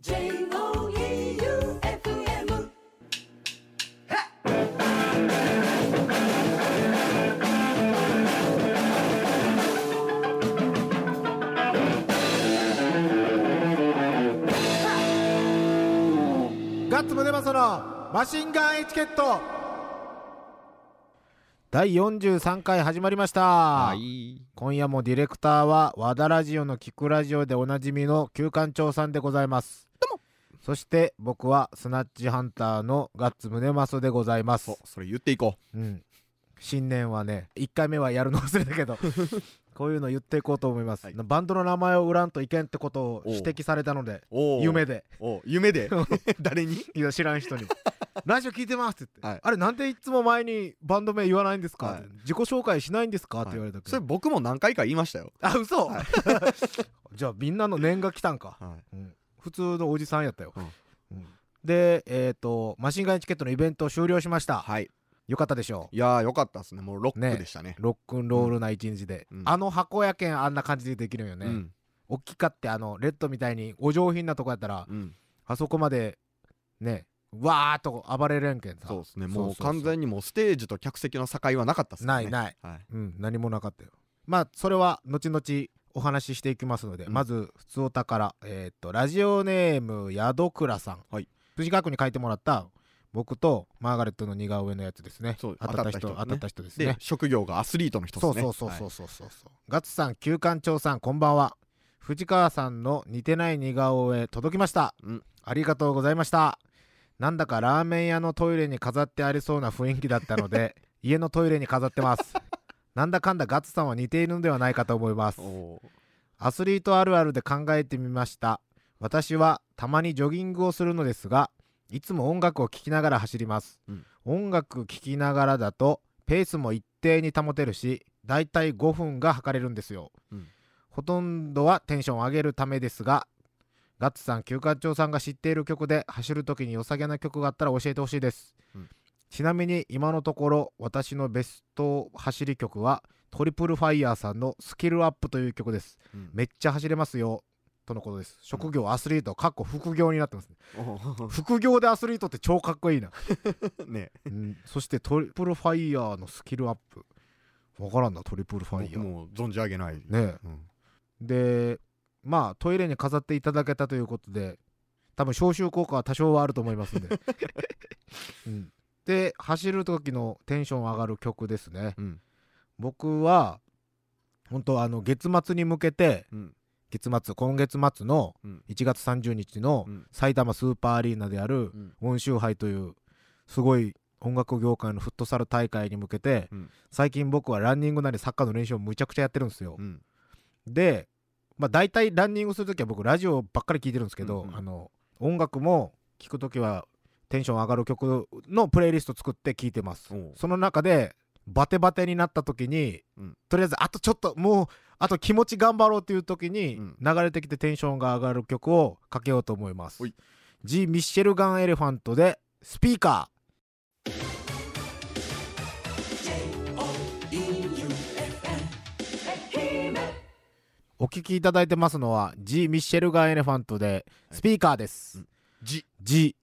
J-O-E-U-F-M ガッツムネマソのマシンガンエチケット。第43回始まりました、はい。今夜もディレクターは和田ラジオの聞くラジオでおなじみの旧館長さんでございますそして僕はスナッチハンターのガッツムネマソでございます。お、それ言っていこう。ん。新年はね1回目はやるの忘れたけど こういうの言っていこうと思います、はい。バンドの名前を売らんといけんってことをおう。指摘されたのでう。おー夢。で。お夢で？誰に？いや知らん人に「ラジオ聞いてます」って言って、はい。あれなんでいつも前にバンド名言わないんですか?」はい。って自己紹介しないんですか?」って言われたけど、それ僕も何回か言いましたよ。あ嘘、はい。じゃあみんなの念が来たんか、はうん普通のおじさんやったよ、うんうんでえっ、とマシンガンエチケットのイベント終了しました、はい。よかったでしょういやーよかったですね。もうロックでしたね。ロックンロールな一日で、うんあの箱やけんあんな感じでできるよね、うん。大きかってあのレッドみたいにお上品なとこやったら、うん。あそこまでねわーっと暴れれんけんさそうですね。もう完全にもうステージと客席の境はなかったっすね。ないないはい。うん、何もなかったよ。まあ、それは後々お話ししていきますので、うんまず、普通お宝、えーっと、ラジオネーム、宿倉さん。はい。藤くに書いてもらった、僕とマーガレットの似顔絵のやつですね。当たった人、当たった人ね当たった人ですでね、。職業がアスリートの人でそうすね。そうそうそうはいそうそうそう。ガッツさん、旧館長さん、こんばんは。藤川さんの似てない似顔絵届きました。うんありがとうございました。なんだかラーメン屋のトイレに飾ってありそうな雰囲気だったので、家のトイレに飾ってます。なんだかんだガッツさんは似ているのではないかと思います。アスリートあるあるで考えてみました。私はたまにジョギングをするのですが、いつも音楽を聴きながら走ります。うん音楽聴きながらだと、ペースも一定に保てるし、だいたい5分が測れるんですよ。うんほとんどはテンションを上げるためですが、ガッツさん、休館長さんが知っている曲で走るときに良さげな曲があったら教えてほしいです。うんちなみに今のところ私のベスト走り曲はトリプルファイヤーさんのスキルアップという曲です。うんめっちゃ走れますよ。とのことです。職業アスリート、かっこ副業になってますね。副業でアスリートって超かっこいいな。ねうん、そしてトリプルファイヤーのスキルアップ。わからんな、トリプルファイヤー。もう存じ上げない。ねえうんで、まあ、トイレに飾っていただけたということで、多分消臭効果は多少はあると思いますんで。うん、で、走る時のテンション上がる曲ですね。うん。僕は、本当あの、月末に向けて、うん。月末、今月末のうん。1月30日のうん埼玉スーパーアリーナであるうん。温州杯というすごい音楽業界のフットサル大会に向けてうん。最近僕はランニングなりサッカーの練習をむちゃくちゃやってるんですよう。ん。で、まあ大体ランニングするときは僕ラジオばっかり聞いてるんですけど、うんうんあの音楽も聞くときはテンション上がる曲のプレイリスト作って聞いてます。その中でバテバテになったときに、うんとりあえずあとちょっともうあと気持ち頑張ろうっていうときにうん流れてきてテンションが上がる曲をかけようと思いますほい。ジ・ミッシェルガン・エレファントでスピーカー。お聞きいただいてますのは、ジ・ミッシェルガン・エレファントで、スピーカーです。じ。G、うん G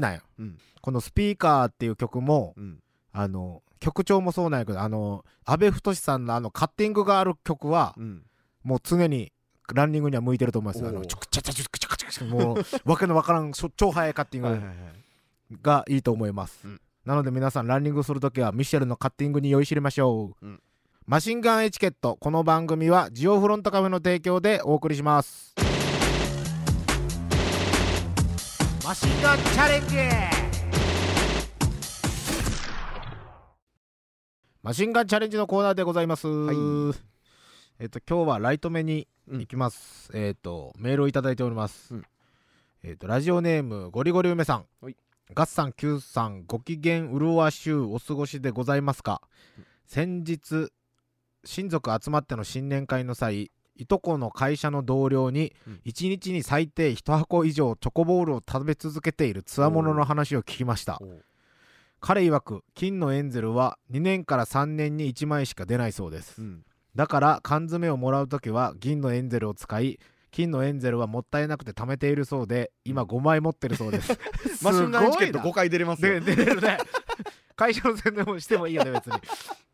なんよ。うん。このスピーカーっていう曲も、うん。あの、曲調もそうなんやけど、あの、安倍太さんのあの、カッティングがある曲は、うん。もう常にランニングには向いてると思いますよ。あの、おーちょくちゃちゃちゃちゃちゃちゃちゃもう、わけのわからん、超速いカッティング。がいいと思います。うんなので皆さん、ランニングするときは、ミッシェルのカッティングに酔いしれましょう。うんマシンガンエチケット。この番組は、ジオフロントカフェの提供でお送りします。マシンガンチャレンジマシンガンチャレンジのコーナーでございます。いえっと、今日はライト目にうん行きます。えっと、メールをいただいております。うんえっと、ラジオネーム、ゴリゴリ梅さん。はいガッサン、キューさん、ご機嫌うるわしゅうお過ごしでございますか、先日、親族集まっての新年会の際、いとこの会社の同僚にうん、1日に最低1箱以上チョコボールを食べ続けているつわものの話を聞きました。彼曰く、金のエンゼルは2年から3年に1枚しか出ないそうです。うん。だから缶詰をもらうときは銀のエンゼルを使い、金のエンゼルはもったいなくて貯めているそうで今5枚持ってるそうです。マシンガンエチケットすごいな。5回出れますよ。で出れるね会社の宣伝もしてもいいよね別に、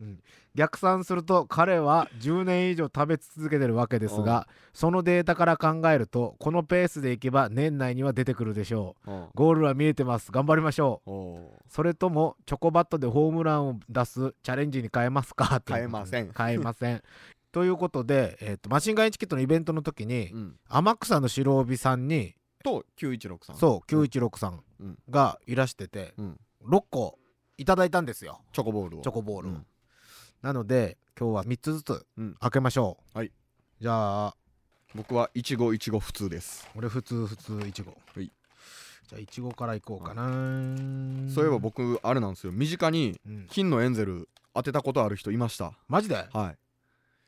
うん。逆算すると彼は10年以上食べ続けてるわけですがそのデータから考えるとこのペースでいけば年内には出てくるでしょう。うん。ゴールは見えてます。頑張りましょう。おそれともチョコバットでホームランを出すチャレンジに変えますか？変えません。変えません。ということで、えーとマシンガンエチケットのイベントの時に、ーうん。天草の白帯さんにと916さん。そう916さんがいらしてて、うん。6個いただいたんですよ。チョコボールを。チョコボールを、うん。なので今日は3つずつうん。開けましょう、はい。じゃあ僕はいちごいちご普通です。俺普通普通いちごはい。じゃあいちごからいこうかな、そういえば僕あれなんですよ。身近にうん、金のエンゼル当てたことある人いました。マジで、は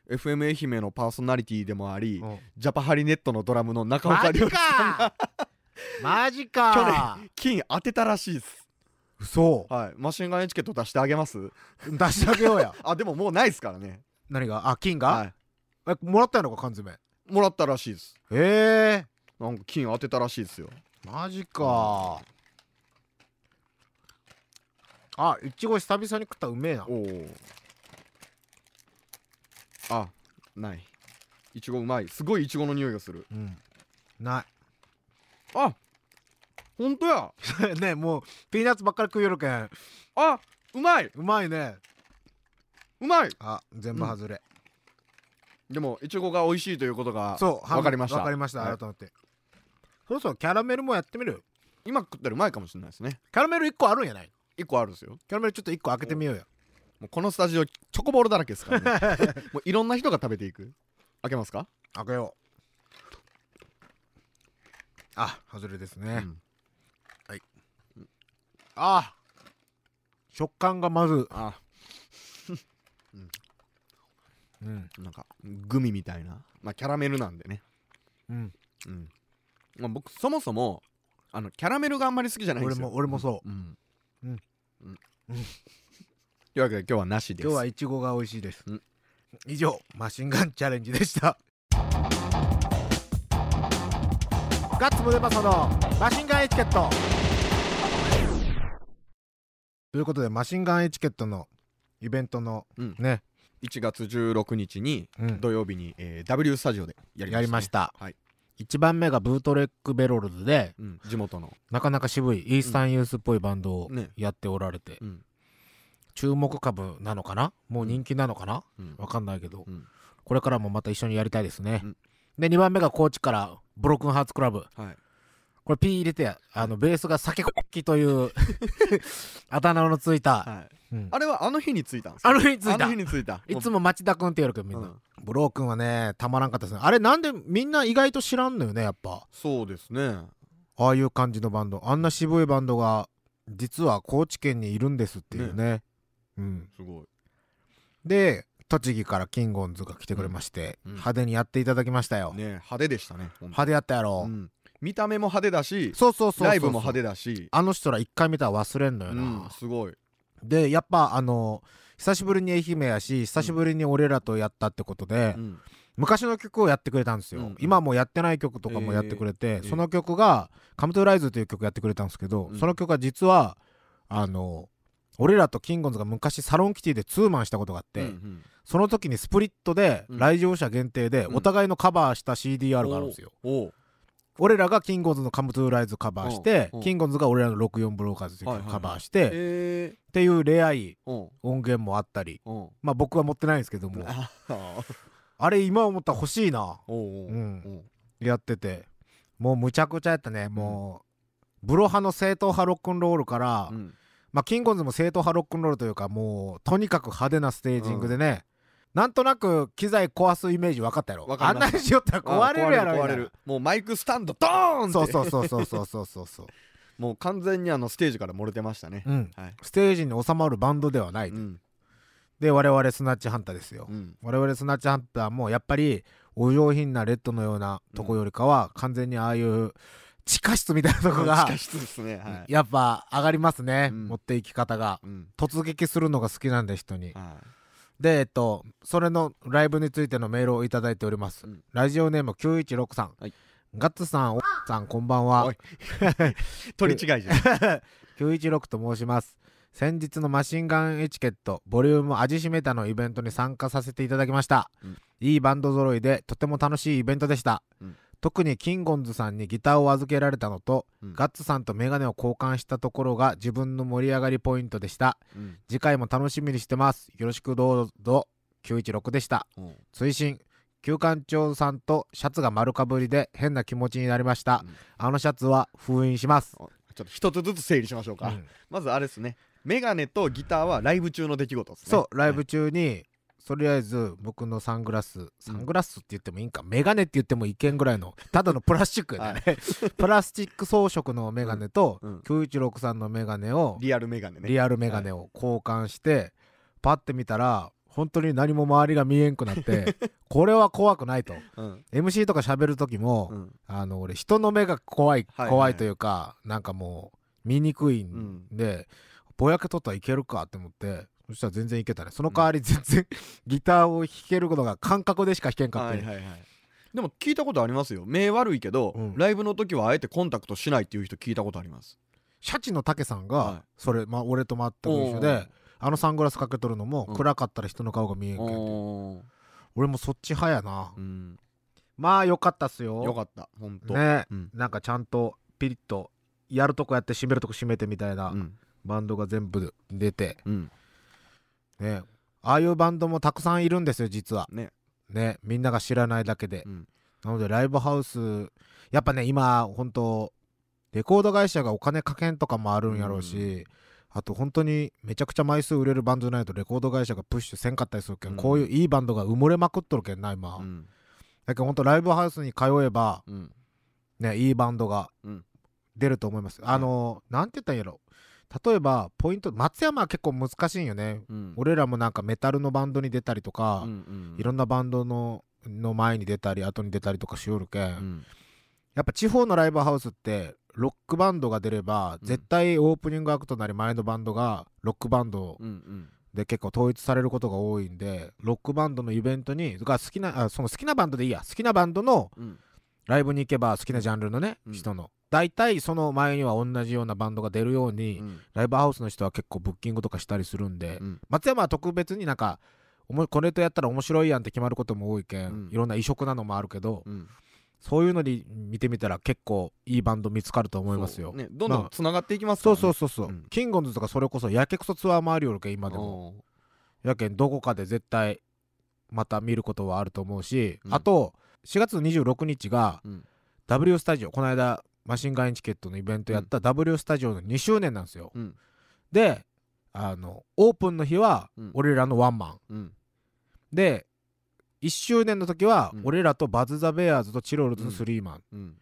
い。FM 愛媛のパーソナリティでもありうん。ジャパハリネットのドラムの中岡亮さんか。マジか。金当てたらしいです嘘。はい。マシンガンエチケット出してあげます？出してあげようや。あでももうないですからね。何が？あ金が、はえもらったのか缶詰。いもらったらしいです。ええ。なんか金当てたらしいですよ。マジか。あいちご久々に食ったらうめえな。おおあない。いちごうまい。すごいいちごの匂いがする。うん。なあほんとや。い ねもうピーナッツばっかり食いよるけんあうまい。うまいね。うまい。あ全部外れ、でもいちごが美味しいということがそうわかりました。わかりました。はい。改めて、そろそろキャラメルもやってみる？今食ってる前かもしれないですね。キャラメル1個あるんやない1個あるんですよ。キャラメルちょっと1個開けてみようやもうこのスタジオチョコボールだらけですからね。もういろんな人が食べていく。開けますか？開けよう。あ外れですね、うんあ食感がまずあ。うん。なんかグミみたいな。まあキャラメルなんでね。うん。うん。まあ僕そもそもあのキャラメルがあんまり好きじゃないんですよ。俺も俺もそう。ん。うん。うん。うん。というわけで今日はなしです。今日はいちごが美味しいです、うん。以上マシンガンチャレンジでした。ガッツムデパソのマシンガンエチケットということでマシンガンエチケットのイベントのうん。ね、1月16日にうん。土曜日に、えー W スタジオでやりました,、やりました。はい、1番目がブートレックベロルズでうん、地元の、なかなか渋いイースタンユースっぽいバンドをね。やっておられて、うん。注目株なのかな？もう人気なのかな？うん。わかんないけど、うん。これからもまた一緒にやりたいですね、うん。で2番目が高知からブロックンハーツクラブ。はい、これ P 入れてあのベースが酒こっきという あだ名のついた、はい、うん。あれはあの日に着いたんですか？あの日についた。あの日に着いた。いつも町田君って言うけどみんな、うん。ブロー君はねたまらんかったですね。あれなんでみんな意外と知らんのよねやっぱ。そうですね。ああいう感じのバンド。あんな渋いバンドが実は高知県にいるんですっていうね。うん。すごい。で栃木からキンゴンズが来てくれまして、うん。うん派手にやっていただきましたよ、ね派手でしたね派手やったやろ、うん見た目も派手だしそうそうそうライブも派手だし。あの人ら一回見たら忘れんのよな、うんすごい。でやっぱあの久しぶりに愛媛やし久しぶりに俺らとやったってことで、うん。昔の曲をやってくれたんですよ、うん今もうやってない曲とかもやってくれて、えーその曲が「カムトゥライズという曲やってくれたんですけど、うん。その曲は実はあの俺らとキンゴンズが昔サロンキティでツーマンしたことがあって、うんうん。その時にスプリットでうん。来場者限定でうん。お互いのカバーした CDR があるんですよ、俺らがキンゴンズの「カムトゥライズカバーして、キンゴンズが俺らの64ブローカーズという曲をカバーして、えっていうレアい音源もあったりうん。まあ僕は持ってないんですけども。あれ今思ったら欲しいな。おうん。やってて。もうむちゃくちゃやったね。もうブロ派の正統派ロックンロールから、うん。まあキンゴンズも正統派ロックンロールというかもうとにかく派手なステージングでね、なんとなく機材壊すイメージ分かったやろ。わかんなにしよったら壊れるやろみたい壊れる。もうマイクスタンドドーンって。そうそうそうそうそうそう。そうそうもう完全にあのステージから漏れてましたね。うん。はい。ステージに収まるバンドではない、うん。で我々スナッチハンターですよ、うん。我々スナッチハンターもやっぱりお上品なレッドのようなとこよりかは完全にああいう地下室みたいなとこが地下室ですね。はい。やっぱ上がりますね、うん。持っていき方が。うん。突撃するのが好きなんで人に。はでえっとそれのライブについてのメールをいただいております、うん。ラジオネーム916さん、はい。ガッツさんおっさんこんばんは。おい。取り違いじゃん。916と申します。先日のマシンガンエチケットボリューム味しめたのイベントに参加させていただきました、うん。いいバンド揃いでとても楽しいイベントでした、うん特にキンゴンズさんにギターを預けられたのと、うん。ガッツさんとメガネを交換したところが自分の盛り上がりポイントでした。うん。次回も楽しみにしてます。よろしくどうぞ。916でした。う。ん追伸。旧館長さんとシャツが丸かぶりで変な気持ちになりました、うん。あのシャツは封印します、ちょっと一つずつ整理しましょうか、うん。まずあれですね。メガネとギターはライブ中の出来事ですね。そうライブはい。中に、とりあえず僕のサングラスサングラスって言ってもいいんか、メガネって言ってもいけんぐらいの ただのプラスチックやね、プラスチック装飾のメガネと、うん916さんのメガネをリアルメガネね。リアルメガネを交換して、パッて見たら本当に何も周りが見えんくなって これは怖くないと。うん。MC とか喋る時も、うん。あの俺人の目が怖いはいはい怖いというか、なんかもう見にくいんで、ぼやけとったらいけるかって思ってそしたら全然いけたね。その代わり全然、ギターを弾けることが感覚でしか弾けんかって、はいはいはい。でも聞いたことありますよ。目悪いけど、うん。ライブの時はあえてコンタクトしないっていう人聞いたことあります。シャチの竹さんが、はい。それ、まあ、俺と全く一緒であのサングラスかけとるのも、うん。暗かったら人の顔が見えんけんっておー。俺もそっち派やな、うん。まあよかったっすよ。よかった。ほんと。ね、うん。なんかちゃんとピリッとやるとこやって閉めるとこ閉めてみたいな、うん。バンドが全部出て。うんね。ああいうバンドもたくさんいるんですよ実は。ね。ね。みんなが知らないだけで、うん。なのでライブハウスやっぱね今本当レコード会社がお金かけんとかもあるんやろうし、あと本当にめちゃくちゃ枚数売れるバンドじゃないとレコード会社がプッシュせんかったりするけん、うん。こういういいバンドが埋もれまくっとるけんな今、うん。だけど本当ライブハウスに通えばうん。ねいいバンドがうん。出ると思います、あのなんて言ったんやろ例えばポイント松山は結構難しいんよね、うん。俺らもなんかメタルのバンドに出たりとか、うんうんいろんなバンドのの前に出たり後に出たりとかしよるけん、うん。やっぱ地方のライブハウスってロックバンドが出れば、うん。絶対オープニングアクトなり前のバンドがロックバンドで結構統一されることが多いんでロックバンドのイベントにが好きなあその好きなバンドでいいや好きなバンドのうんライブに行けば好きなジャンルのね、うん。人の。大体その前には同じようなバンドが出るように、うん。ライブハウスの人は結構ブッキングとかしたりするんで、うん。松山は特別になんかおもこれとやったら面白いやんって決まることも多いけん、うん。いろんな異色なのもあるけど、うん。そういうのに見てみたら結構いいバンド見つかると思いますよ。そうね。どんどまあんつながっていきますかそうらね。そうそうそう、う。ん。キンゴンズとかそれこそやけくそツアー回りよるけん今でも。おやけんどこかで絶対また見ることはあると思うし、うん。あと4月26日がーうん。W スタジオこの間マシンガンエチケットのイベントやった W スタジオの2周年なんですよ、うん。であのオープンの日はうん。俺らのワンマン、うん。で1周年の時はうん。俺らとバズ・ザ・ベアーズとチロルズのスリーマン、うん。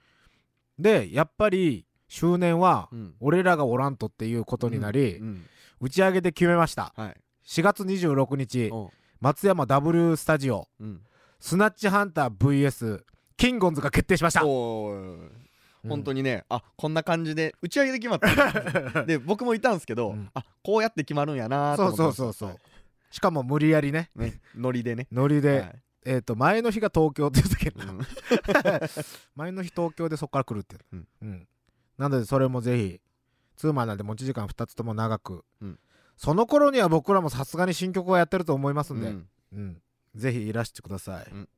でやっぱり周年はうん。俺らがおらんとっていうことになり、うん。打ち上げで決めました。はい。4月26日松山 W スタジオうんスナッチハンター VS キンゴンズが決定しました。本当ににね、あこんな感じで打ち上げで決まった。で僕もいたんですけど、うん。あこうやって決まるんやなーとそう思ってましたそうそうそうしかも無理やりね。ねノリでね。ノリで、はい。えっ、と前の日が東京って言ったけど、うん。前の日東京でそこから来るってう。ん。うん。なのでそれもぜひツーマンなんで持ち時間2つとも長く、うん。その頃には僕らもさすがに新曲をやってると思いますんで、うん。うん、ぜひいらしてください、うん。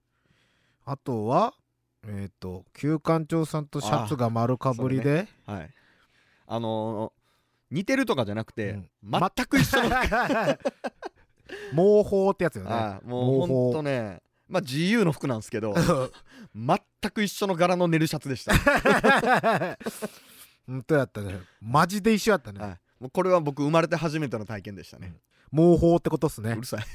あとはえっ、と旧館長さんとシャツが丸かぶりで、はい。あのー似てるとかじゃなくて、うん。全く一緒の。毛包ってやつよね。もうほんとね。まあ自由の服なんですけど 全く一緒の柄のネルシャツでした、本当やったね。マジで一緒やったね、はい、もうこれは僕生まれて初めての体験でしたね、毛包ってことっすね。うるさい。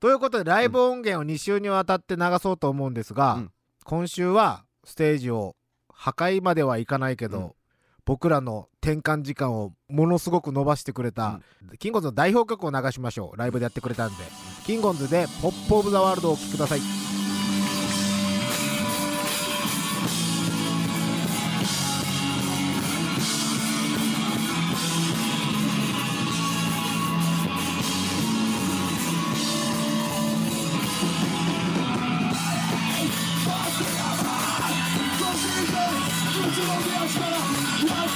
ということでライブ音源を2週にわたって流そうと思うんですが、うん。今週はステージを破壊まではいかないけど、うん。僕らの転換時間をものすごく伸ばしてくれた、キンゴンズの代表曲を流しましょう。ライブでやってくれたんで、キンゴンズで「ポップ・オブ・ザ・ワールド」をお聴きください「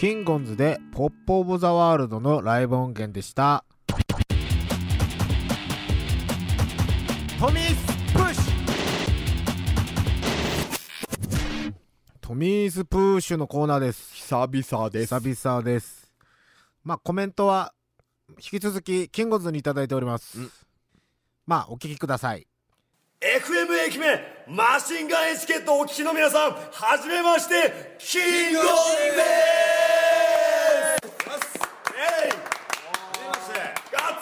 キンゴンズでポップオブザワールドのライブ音源でした。トミースプッシュ。トミースプッシュのコーナーです。久々です。久々です。まあコメントは引き続きキンゴンズにいただいております。うん。まあお聞きください FM 愛媛マシンガンエチケットをお聞きの皆さんはじめましてキングオブです。えい。ガッ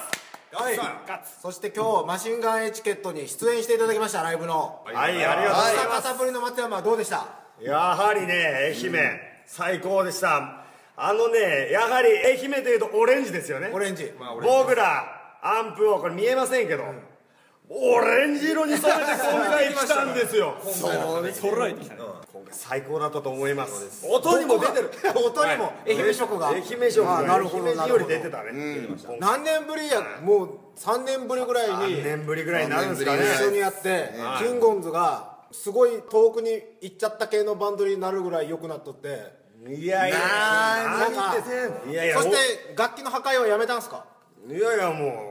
ツはい。ガッツ。そして今日マシンガンエチケットに出演していただきましたライブの。はいありがとうございます。久方ぶりの松山はどうでした？やはりね愛媛最高でした。あのねやはり愛媛というとオレンジですよね。オレンジ。僕らアンプをこれ見えませんけどオレンジ色に染めて今回来たんですよ。そう。ね揃えてきた今回最高だったと思います。音にも出てる。音にも。愛媛色が。愛媛色があなるほど愛媛なるほど。より出てたね。今回何年ぶりやもう3年ぶりぐらいに。3年ぶりぐらいになるんですかね。一緒にやってキンゴンズがすごい遠くに行っちゃった系のバンドになるぐらい良くなっとって。いやいや。いやいやそして楽器の破壊はやめたんすか？いやいやもう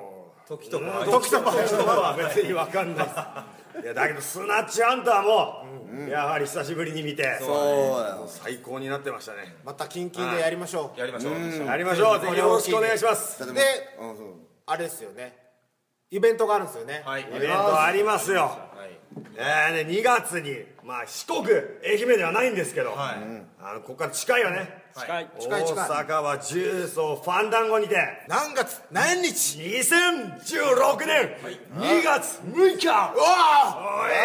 時とか時とか。は別に分かんない。ですいやだけどスナッチハンターもやはり久しぶりに見てそう最高になってましたね。またキンキンでやりましょう。やりましょう。やりましょう。ぜひよろしくお願いします。であれですよね。イベントがあるんですよね。はい。イベントありますよ。はいえーね、2月に、まあ、四国愛媛ではないんですけど、はい。あのここから近いよね。近い。近い近い。大阪は重曹ファンダンゴにて。何月？何日？2016年。2月6日。うわ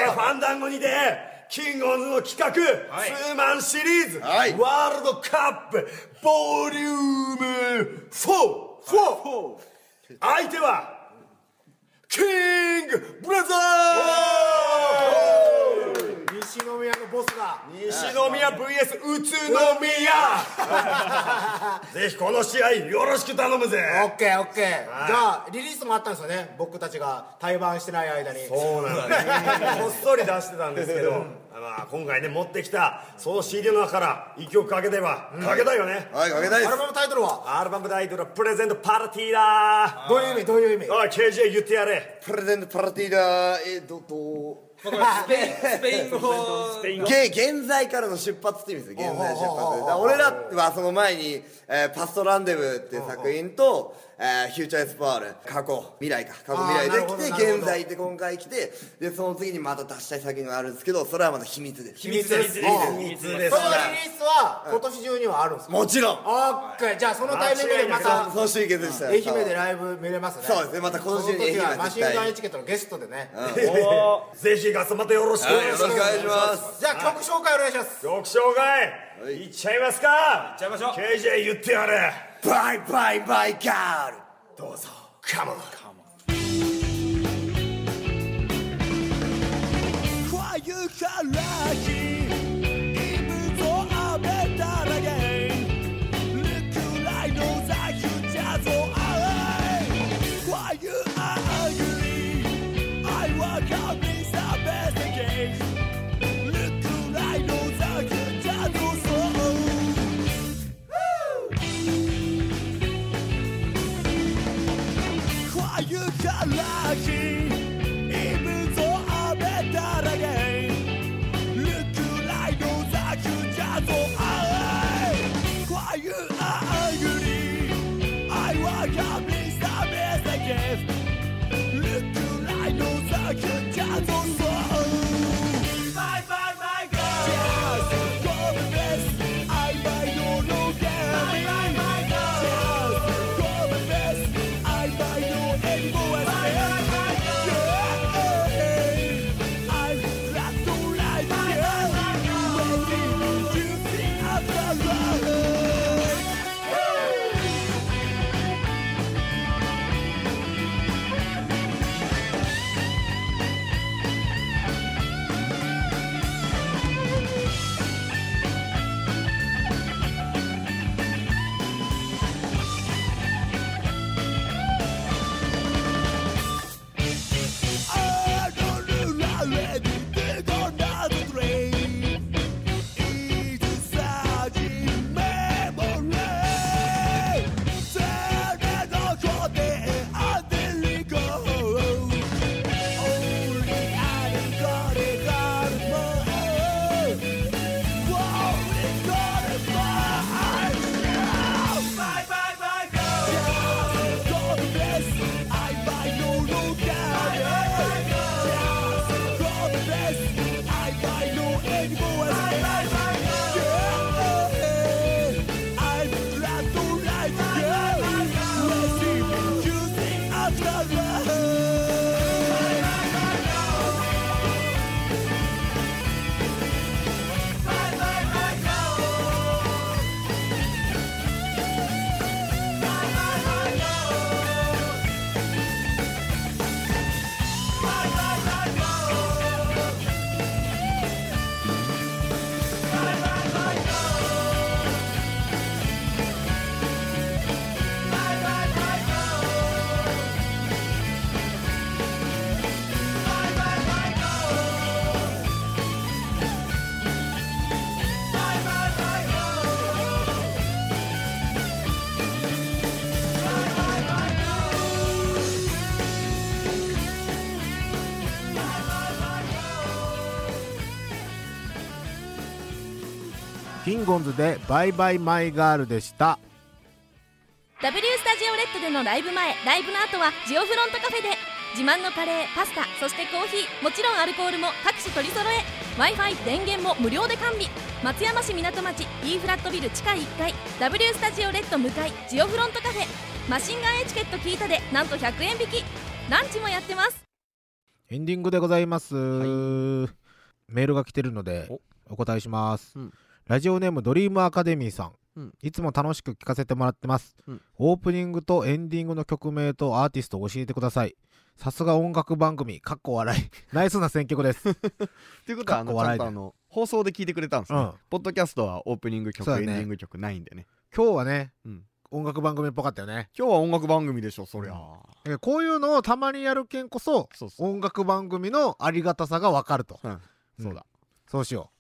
えーファンダンゴにてキングオンズの企画、はい。ツーマンシリーズ、はい。ワールドカップボリューム 4! 相手はキングブラザー西宮のボスが。西宮 VS 宇都宮。ぜひこの試合よろしく頼むぜ。オッケーオッケー。はい。じゃあリリースもあったんですよね。僕たちが対バンしてない間に。そうなんだね こっそり出してたんですけど、まあ、今回ね持ってきたその CD の中から一曲かけてば、かけたいよね。はいかけたいです。アルバムタイトルは？アルバムタイトルはプレゼントパー。ティー。だどういう意味？どういう意味？おい KJ 言ってやれ。プレゼントパラティー。だえー、どどまあこれスペインスペイン語。スペイン語。現現在からの出発って意味ですよ現在出発。俺らはその前に、えーパストランデブーっていう作品と、えーフューチャーエスパール過去未来か。過去未来で来て現在って今回来てでその次にまた出したい作品があるんですけどそれはまだ秘密です。秘密です。秘密です。そのリリースは今年中にはあるんですか？もちろん。オッケーじゃあそのタイミングでまたその集結でした愛媛でライブ見れますね。そうですね。また今年中にその時は愛媛はマシンガンエチケットのゲストでね。ぜひガスまたよろしくお願いします、はいよろしくお願いします。じゃあ曲紹介お願いします。曲紹介、い、っちゃいますか。いっちゃいましょう。KJ 言ってやれバイバイバイガールどうぞカモン快キンゴンズでバイバイマイガールでした。W スタジオレッドでのライブ前ライブの後はジオフロントカフェで自慢のカレーパスタそしてコーヒーもちろんアルコールも各種取り揃え w i f i 電源も無料で完備。松山市港町 E フラットビル地下1階 W スタジオレッド向かいジオフロントカフェ。マシンガンエチケット聞いたでなんと100円引き。ランチもやってます。エンディングでございます、メールが来てるのでお答えします、うんラジオネームドリームアカデミーさん、うん。いつも楽しく聞かせてもらってます、うん。オープニングとエンディングの曲名とアーティストを教えてください。さすが音楽番組。かっこ笑い。ナイスな選曲です。っていうことはあのちゃんとあの放送で聞いてくれたんですね、うん。ポッドキャストはオープニング曲、ね。エンディング曲ないんでね。今日はね、うん。音楽番組っぽかったよね。今日は音楽番組でしょそりゃ、えこういうのをたまにやるけんこそ音楽番組のありがたさがわかると、うん。そうだ。そうしよ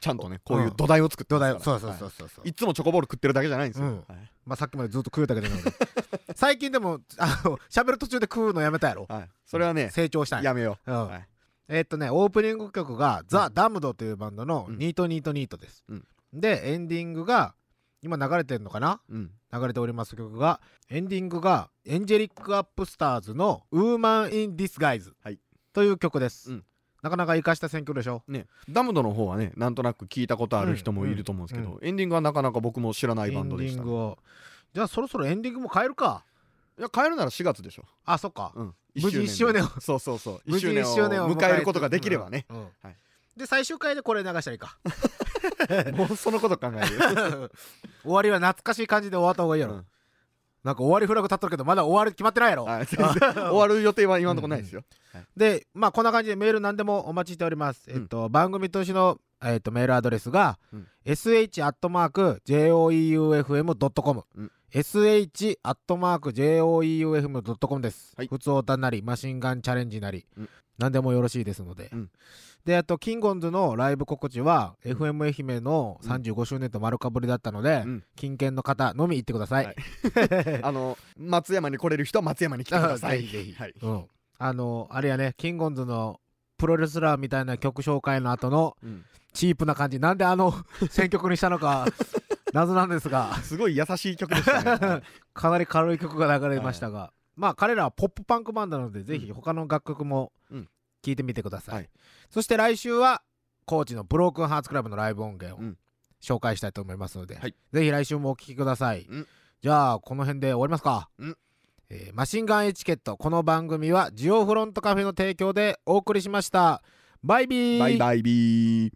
ちゃんとねこういう土台を作ってそうそうそうそうそう、はい。いつもチョコボール食ってるだけじゃないんですよ、うん。はい。まあ、さっきまでずっと食うたけどね俺最近でもあの喋る途中で食うのやめたやろ。はい、それはね成長したんや。やめよう、うん。はい。えーっとねオープニング曲がザ・ダムドというバンドの「うん。ニートニートニート」です、うん。でエンディングが今流れてるのかな？うん。流れております曲がエンディングがエンジェリック・アップスターズの「ウーマン・イン・ディスガイズはい」という曲です、うんなかなか活かした選曲でしょ？ね、ダムドの方はねなんとなく聞いたことある人もいると思うんですけど、うんエンディングはなかなか僕も知らないバンドでした、ね、ディングを。じゃあそろそろエンディングも変えるか。いや変えるなら4月でしょ、あそっか、うん、無事一周年を。そうそうそう。無事1 1周周年を迎えることができればね、うん。うん。はい。で最終回でこれ流したらいいか。もうそのこと考える。終わりは懐かしい感じで終わった方がいいやろ、うんなんか終わりフラグ立っとるけどまだ終わり決まってないやろ、終わる予定は今のところないですよ、でまあこんな感じでメール何でもお待ちしております、うん。えっと番組としの、えっと、メールアドレスが、うん。sh.joeufm.com、うん。sh.joeufm.com です、はい。普通オタなりマシンガンチャレンジなり、うん。何でもよろしいですので、うんであとキンゴンズのライブ告知は、FM 愛媛の35周年と丸かぶりだったので、うん。金券の方のみ行ってください、はい。あの松山に来れる人は松山に来てください。ぜひぜひ。はい、うん、あのあれやねキンゴンズのプロレスラーみたいな曲紹介の後のうん。チープな感じ。なんであの 選曲にしたのか謎なんですが。すごい優しい曲でしたね。かなり軽い曲が流れましたが、まあ彼らはポップパンクバンドなので、ぜひ他の楽曲もうん聴いてみてください、はい。そして来週は高知のブロークンハーツクラブのライブ音源をうん。紹介したいと思いますので、はい。ぜひ来週もお聴きください、うん。じゃあこの辺で終わりますか、うん。えーマシンガンエチケットこの番組はジオフロントカフェの提供でお送りしました。バイビー。バイバイビー